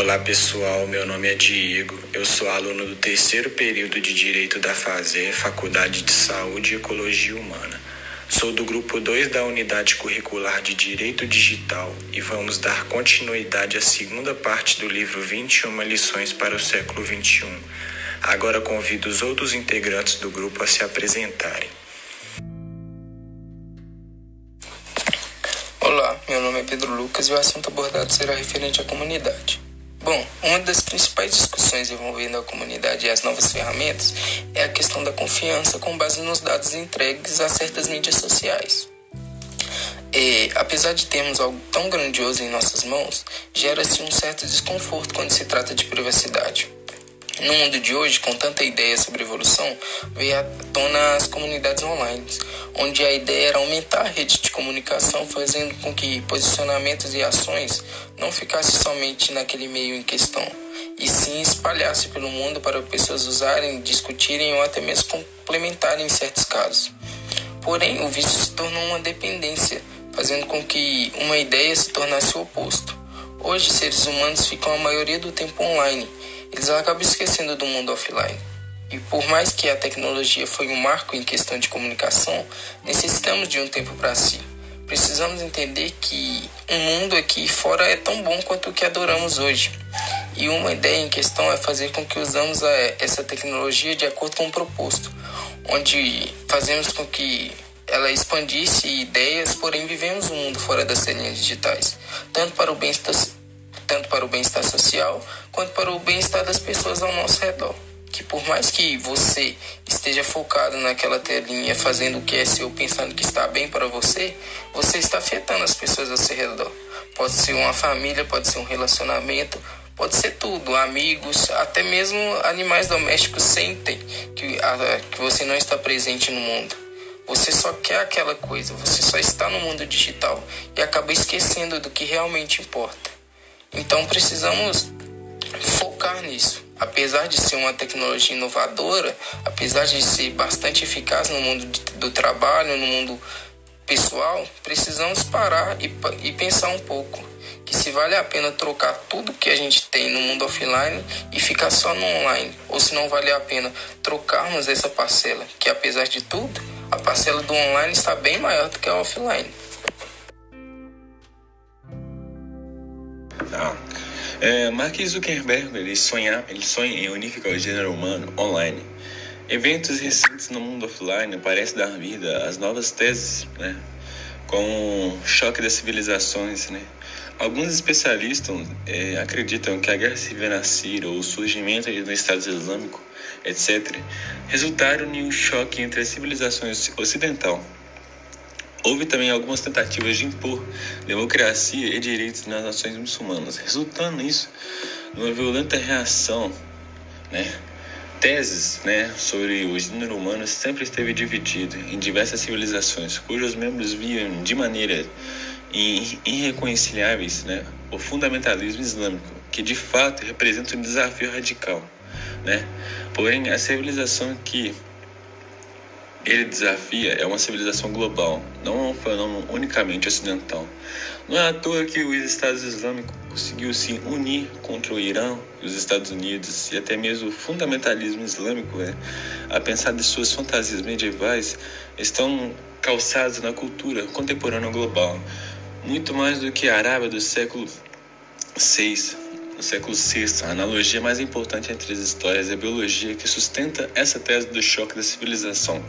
Olá pessoal, meu nome é Diego, eu sou aluno do terceiro período de Direito da FAZE, Faculdade de Saúde e Ecologia Humana. Sou do grupo 2 da Unidade Curricular de Direito Digital e vamos dar continuidade à segunda parte do livro 21 Lições para o Século XXI. Agora convido os outros integrantes do grupo a se apresentarem. Olá, meu nome é Pedro Lucas e o assunto abordado será referente à comunidade. Bom, uma das principais discussões envolvendo a comunidade e as novas ferramentas é a questão da confiança com base nos dados entregues a certas mídias sociais. E, apesar de termos algo tão grandioso em nossas mãos, gera-se um certo desconforto quando se trata de privacidade. No mundo de hoje, com tanta ideia sobre evolução, veio à tona as comunidades online, onde a ideia era aumentar a rede de comunicação, fazendo com que posicionamentos e ações não ficassem somente naquele meio em questão, e sim espalhasse pelo mundo para pessoas usarem, discutirem ou até mesmo complementarem em certos casos. Porém, o vício se tornou uma dependência, fazendo com que uma ideia se tornasse o oposto. Hoje, seres humanos ficam a maioria do tempo online eles acabam esquecendo do mundo offline. E por mais que a tecnologia foi um marco em questão de comunicação, necessitamos de um tempo para si. Precisamos entender que o um mundo aqui fora é tão bom quanto o que adoramos hoje. E uma ideia em questão é fazer com que usamos a, essa tecnologia de acordo com o proposto, onde fazemos com que ela expandisse ideias, porém vivemos um mundo fora das telinhas digitais, tanto para o bem-estar tanto para o bem-estar social quanto para o bem-estar das pessoas ao nosso redor. Que por mais que você esteja focado naquela telinha fazendo o que é seu, pensando que está bem para você, você está afetando as pessoas ao seu redor. Pode ser uma família, pode ser um relacionamento, pode ser tudo, amigos, até mesmo animais domésticos sentem que, a, que você não está presente no mundo. Você só quer aquela coisa, você só está no mundo digital e acaba esquecendo do que realmente importa. Então precisamos focar nisso. Apesar de ser uma tecnologia inovadora, apesar de ser bastante eficaz no mundo do trabalho, no mundo pessoal, precisamos parar e, e pensar um pouco que se vale a pena trocar tudo que a gente tem no mundo offline e ficar só no online, ou se não vale a pena trocarmos essa parcela, que apesar de tudo, a parcela do online está bem maior do que a offline. É, Mark Zuckerberg ele sonha, ele sonha em unificar o gênero humano online. Eventos recentes no mundo offline parecem dar vida às novas teses, né? com o choque das civilizações. Né? Alguns especialistas é, acreditam que a guerra civil na Síria ou o surgimento do Estado Islâmico, etc., resultaram em um choque entre as civilizações ocidental Houve também algumas tentativas de impor democracia e direitos nas nações muçulmanas, resultando nisso numa violenta reação, né? Teses né, sobre o gênero humano sempre esteve dividido em diversas civilizações, cujos membros viam de maneira irreconciliáveis né, o fundamentalismo islâmico, que de fato representa um desafio radical. Né? Porém, a civilização que ele desafia é uma civilização global, não um fenômeno unicamente ocidental. Não é à toa que os Estados Islâmicos conseguiu se unir contra o Irã, os Estados Unidos e até mesmo o fundamentalismo islâmico, né, a pensar de suas fantasias medievais, estão calçados na cultura contemporânea global, muito mais do que a Arábia do século VI, no século VI, a analogia mais importante entre as histórias é a biologia que sustenta essa tese do choque da civilização.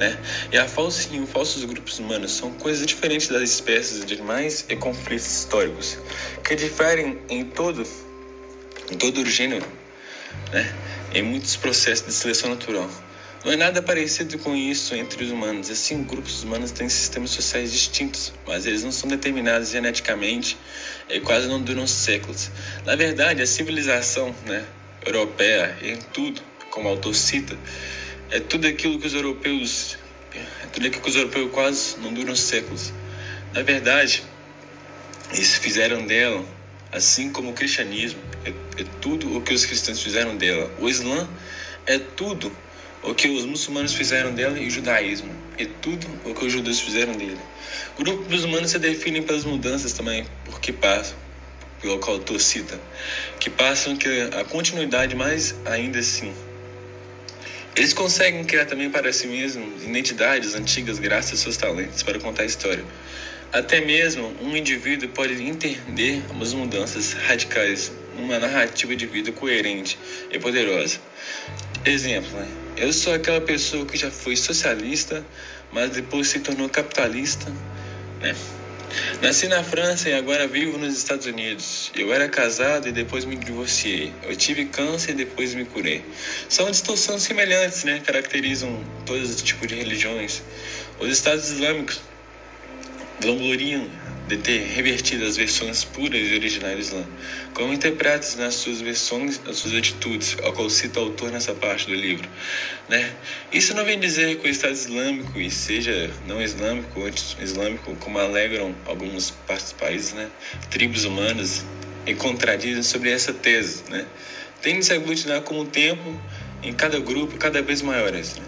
Né? E a falsa e os falsos grupos humanos são coisas diferentes das espécies de animais e conflitos históricos, que diferem em todo, em todo o gênero, né? em muitos processos de seleção natural. Não é nada parecido com isso entre os humanos. Assim, grupos humanos têm sistemas sociais distintos, mas eles não são determinados geneticamente e quase não duram séculos. Na verdade, a civilização né, europeia, em tudo, como o autor cita, é tudo aquilo que os europeus, é tudo aquilo que os europeus quase não duram séculos. Na verdade, eles fizeram dela, assim como o cristianismo, é, é tudo o que os cristãos fizeram dela. O Islã é tudo o que os muçulmanos fizeram dela e o judaísmo, e tudo o que os judeus fizeram dele. Grupos humanos se definem pelas mudanças também, porque passam, pelo qual autor cita, que passam que a continuidade, mas ainda assim. Eles conseguem criar também para si mesmos identidades antigas graças aos seus talentos para contar a história. Até mesmo um indivíduo pode entender as mudanças radicais numa narrativa de vida coerente e poderosa. Exemplo, né? eu sou aquela pessoa que já foi socialista, mas depois se tornou capitalista, né? Nasci na França e agora vivo nos Estados Unidos. Eu era casado e depois me divorciei. Eu tive câncer e depois me curei. São distorções semelhantes, né? Caracterizam todos os tipos de religiões. Os Estados Islâmicos vangloriam de ter revertido as versões puras e originais do Islã, como interpretas nas suas versões, as suas atitudes, ao qual cita o autor nessa parte do livro. Né? Isso não vem dizer que o Estado Islâmico, e seja não islâmico ou anti-islâmico, como alegram alguns países, né? tribos humanas, e contradizem sobre essa tese. Né? Tem de se aglutinar com o tempo em cada grupo cada vez maiores. Né?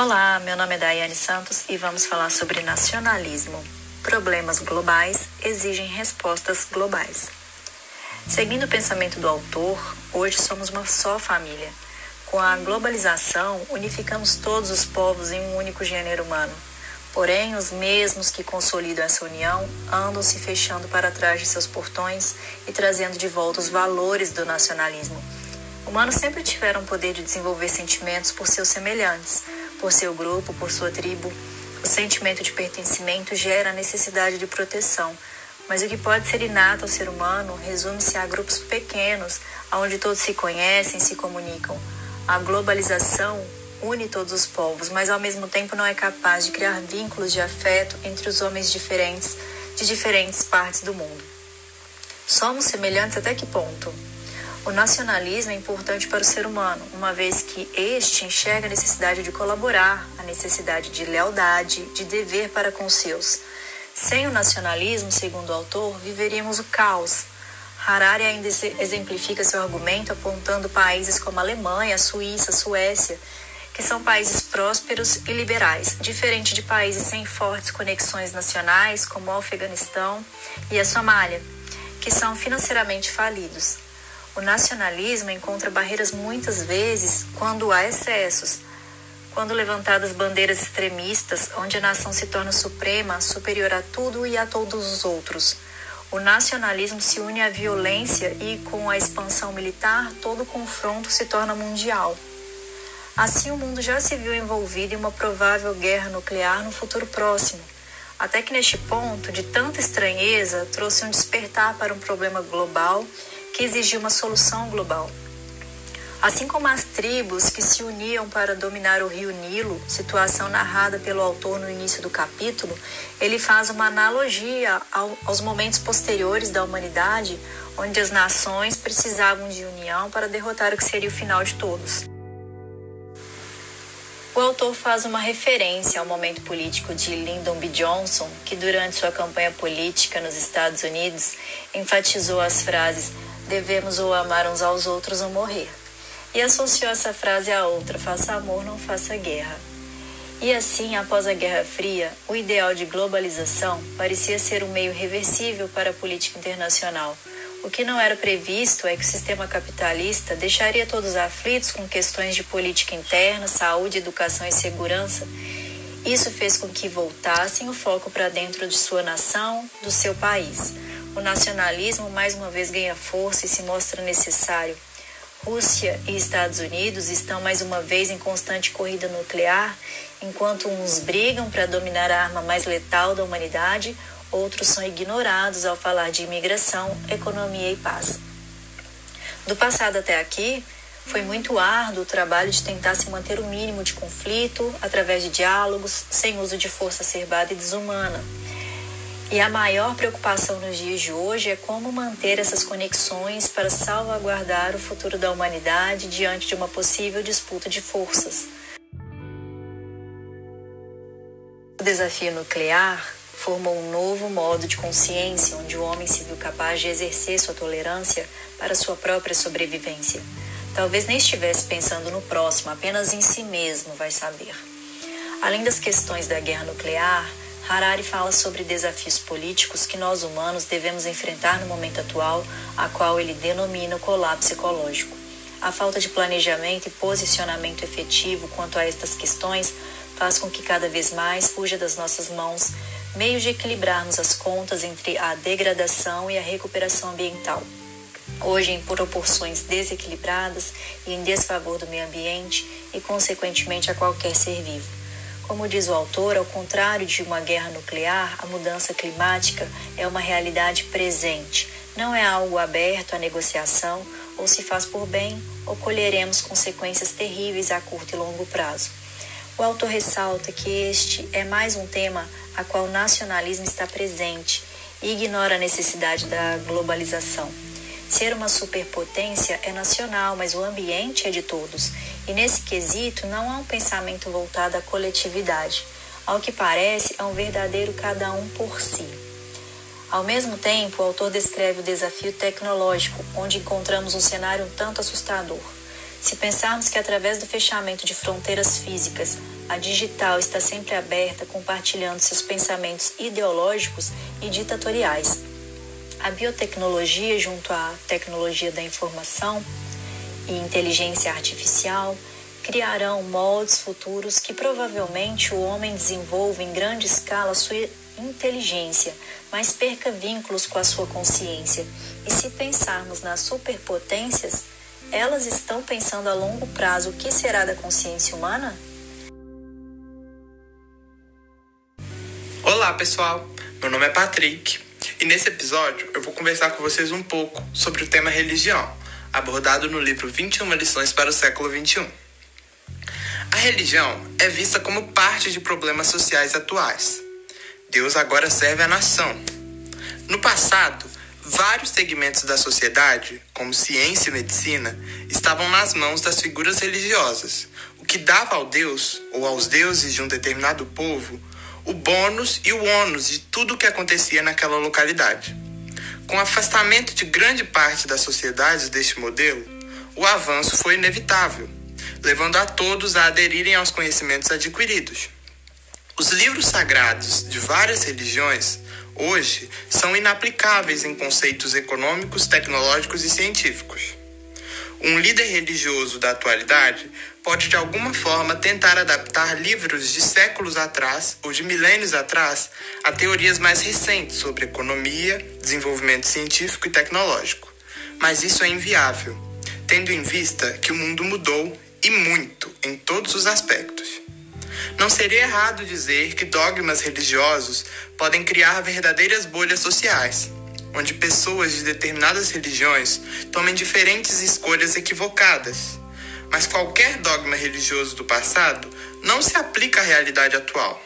Olá, meu nome é Daiane Santos e vamos falar sobre nacionalismo. Problemas globais exigem respostas globais. Seguindo o pensamento do autor, hoje somos uma só família. Com a globalização, unificamos todos os povos em um único gênero humano. Porém, os mesmos que consolidam essa união andam se fechando para trás de seus portões e trazendo de volta os valores do nacionalismo. Humanos sempre tiveram o poder de desenvolver sentimentos por seus semelhantes, por seu grupo, por sua tribo. O sentimento de pertencimento gera a necessidade de proteção, mas o que pode ser inato ao ser humano resume-se a grupos pequenos, onde todos se conhecem se comunicam. A globalização une todos os povos, mas ao mesmo tempo não é capaz de criar vínculos de afeto entre os homens diferentes de diferentes partes do mundo. Somos semelhantes até que ponto? O nacionalismo é importante para o ser humano, uma vez que este enxerga a necessidade de colaborar, a necessidade de lealdade, de dever para com os seus. Sem o nacionalismo, segundo o autor, viveríamos o caos. Harari ainda exemplifica seu argumento apontando países como a Alemanha, a Suíça, a Suécia, que são países prósperos e liberais, diferente de países sem fortes conexões nacionais, como o Afeganistão e a Somália, que são financeiramente falidos. O nacionalismo encontra barreiras muitas vezes quando há excessos, quando levantadas bandeiras extremistas, onde a nação se torna suprema, superior a tudo e a todos os outros. O nacionalismo se une à violência e, com a expansão militar, todo confronto se torna mundial. Assim, o mundo já se viu envolvido em uma provável guerra nuclear no futuro próximo. Até que neste ponto, de tanta estranheza, trouxe um despertar para um problema global que exigia uma solução global. Assim como as tribos que se uniam para dominar o rio Nilo, situação narrada pelo autor no início do capítulo, ele faz uma analogia aos momentos posteriores da humanidade, onde as nações precisavam de união para derrotar o que seria o final de todos. O autor faz uma referência ao momento político de Lyndon B. Johnson, que durante sua campanha política nos Estados Unidos enfatizou as frases devemos ou amar uns aos outros ou morrer. E associou essa frase à outra: faça amor, não faça guerra. E assim, após a Guerra Fria, o ideal de globalização parecia ser um meio reversível para a política internacional. O que não era previsto é que o sistema capitalista deixaria todos aflitos com questões de política interna, saúde, educação e segurança. Isso fez com que voltassem o foco para dentro de sua nação, do seu país. O nacionalismo mais uma vez ganha força e se mostra necessário. Rússia e Estados Unidos estão mais uma vez em constante corrida nuclear, enquanto uns brigam para dominar a arma mais letal da humanidade, outros são ignorados ao falar de imigração, economia e paz. Do passado até aqui, foi muito árduo o trabalho de tentar se manter o mínimo de conflito através de diálogos, sem uso de força acerbada e desumana. E a maior preocupação nos dias de hoje é como manter essas conexões para salvaguardar o futuro da humanidade diante de uma possível disputa de forças. O desafio nuclear formou um novo modo de consciência onde o homem se viu capaz de exercer sua tolerância para sua própria sobrevivência. Talvez nem estivesse pensando no próximo, apenas em si mesmo, vai saber. Além das questões da guerra nuclear, Harari fala sobre desafios políticos que nós humanos devemos enfrentar no momento atual, a qual ele denomina o colapso ecológico. A falta de planejamento e posicionamento efetivo quanto a estas questões faz com que cada vez mais fuja das nossas mãos meios de equilibrarmos as contas entre a degradação e a recuperação ambiental. Hoje, em proporções desequilibradas e em desfavor do meio ambiente e, consequentemente, a qualquer ser vivo. Como diz o autor, ao contrário de uma guerra nuclear, a mudança climática é uma realidade presente, não é algo aberto à negociação, ou se faz por bem, ou colheremos consequências terríveis a curto e longo prazo. O autor ressalta que este é mais um tema a qual o nacionalismo está presente e ignora a necessidade da globalização. Ser uma superpotência é nacional, mas o ambiente é de todos e nesse quesito, não há um pensamento voltado à coletividade. Ao que parece, é um verdadeiro cada um por si. Ao mesmo tempo, o autor descreve o desafio tecnológico, onde encontramos um cenário um tanto assustador. Se pensarmos que através do fechamento de fronteiras físicas, a digital está sempre aberta, compartilhando seus pensamentos ideológicos e ditatoriais. A biotecnologia, junto à tecnologia da informação, e inteligência artificial criarão moldes futuros que provavelmente o homem desenvolva em grande escala sua inteligência, mas perca vínculos com a sua consciência. E se pensarmos nas superpotências, elas estão pensando a longo prazo o que será da consciência humana? Olá, pessoal. Meu nome é Patrick e nesse episódio eu vou conversar com vocês um pouco sobre o tema religião abordado no livro 21 lições para o século 21. A religião é vista como parte de problemas sociais atuais. Deus agora serve à nação. No passado, vários segmentos da sociedade, como ciência e medicina, estavam nas mãos das figuras religiosas, o que dava ao Deus, ou aos deuses de um determinado povo, o bônus e o ônus de tudo o que acontecia naquela localidade. Com o afastamento de grande parte da sociedade deste modelo, o avanço foi inevitável, levando a todos a aderirem aos conhecimentos adquiridos. Os livros sagrados de várias religiões hoje são inaplicáveis em conceitos econômicos, tecnológicos e científicos. Um líder religioso da atualidade pode de alguma forma tentar adaptar livros de séculos atrás ou de milênios atrás a teorias mais recentes sobre economia, desenvolvimento científico e tecnológico. Mas isso é inviável, tendo em vista que o mundo mudou e muito em todos os aspectos. Não seria errado dizer que dogmas religiosos podem criar verdadeiras bolhas sociais, onde pessoas de determinadas religiões tomem diferentes escolhas equivocadas mas qualquer dogma religioso do passado não se aplica à realidade atual.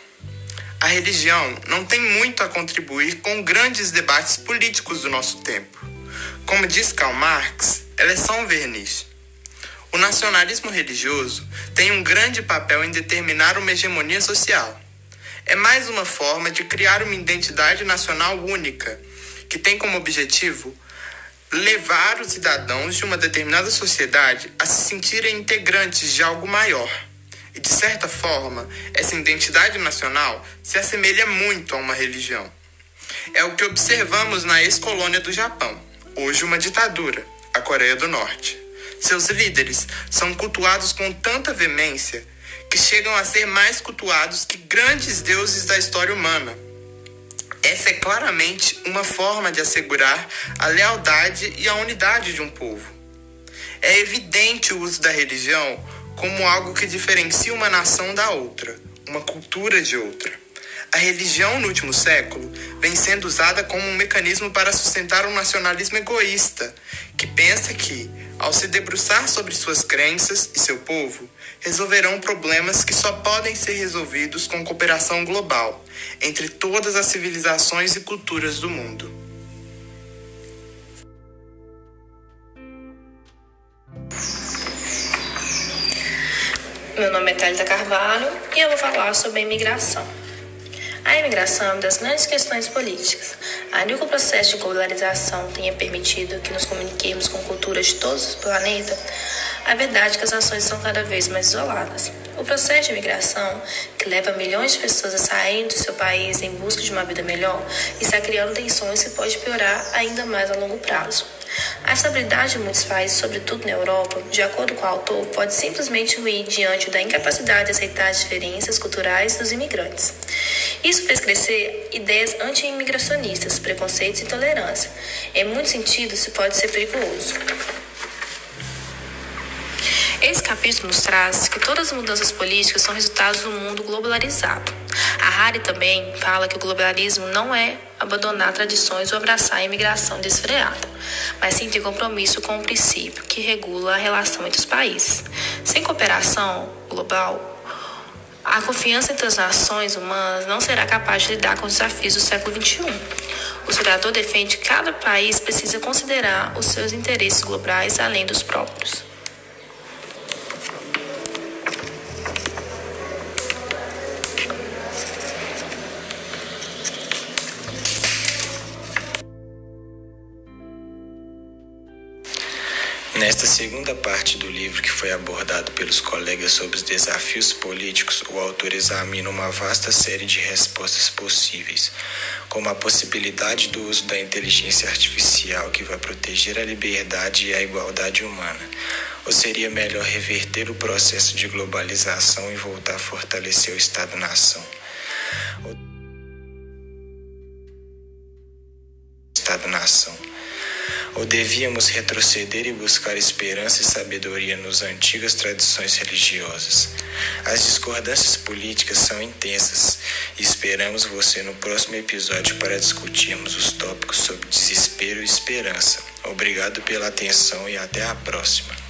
A religião não tem muito a contribuir com grandes debates políticos do nosso tempo. Como diz Karl Marx, ela é só um verniz. O nacionalismo religioso tem um grande papel em determinar uma hegemonia social. É mais uma forma de criar uma identidade nacional única, que tem como objetivo levar os cidadãos de uma determinada sociedade a se sentirem integrantes de algo maior. E de certa forma, essa identidade nacional se assemelha muito a uma religião. É o que observamos na ex-colônia do Japão, hoje uma ditadura, a Coreia do Norte. Seus líderes são cultuados com tanta veemência que chegam a ser mais cultuados que grandes deuses da história humana essa é claramente uma forma de assegurar a lealdade e a unidade de um povo. É evidente o uso da religião como algo que diferencia uma nação da outra, uma cultura de outra. A religião no último século vem sendo usada como um mecanismo para sustentar um nacionalismo egoísta, que pensa que, ao se debruçar sobre suas crenças e seu povo, resolverão problemas que só podem ser resolvidos com cooperação global entre todas as civilizações e culturas do mundo. Meu nome é Thalita Carvalho e eu vou falar sobre a imigração. A imigração é uma das grandes questões políticas. Ainda que o processo de globalização tenha permitido que nos comuniquemos com culturas de todo o planeta, a verdade é que as nações são cada vez mais isoladas. O processo de imigração, que leva milhões de pessoas a saírem do seu país em busca de uma vida melhor, está criando tensões que pode piorar ainda mais a longo prazo. A estabilidade de muitos países, sobretudo na Europa, de acordo com o autor, pode simplesmente ruir diante da incapacidade de aceitar as diferenças culturais dos imigrantes. Isso fez crescer ideias anti-imigracionistas, preconceitos e intolerância. Em muitos sentidos, isso pode ser perigoso. Esse capítulo nos traz que todas as mudanças políticas são resultados do mundo globalizado. A Harry também fala que o globalismo não é abandonar tradições ou abraçar a imigração desfreada, mas sim ter compromisso com o princípio que regula a relação entre os países. Sem cooperação global, a confiança entre as nações humanas não será capaz de lidar com os desafios do século XXI. O historiador defende que cada país precisa considerar os seus interesses globais além dos próprios. Nesta segunda parte do livro, que foi abordado pelos colegas sobre os desafios políticos, o autor examina uma vasta série de respostas possíveis, como a possibilidade do uso da inteligência artificial que vai proteger a liberdade e a igualdade humana, ou seria melhor reverter o processo de globalização e voltar a fortalecer o Estado-nação? Estado-nação ou devíamos retroceder e buscar esperança e sabedoria nas antigas tradições religiosas? As discordâncias políticas são intensas e esperamos você no próximo episódio para discutirmos os tópicos sobre desespero e esperança. Obrigado pela atenção e até a próxima.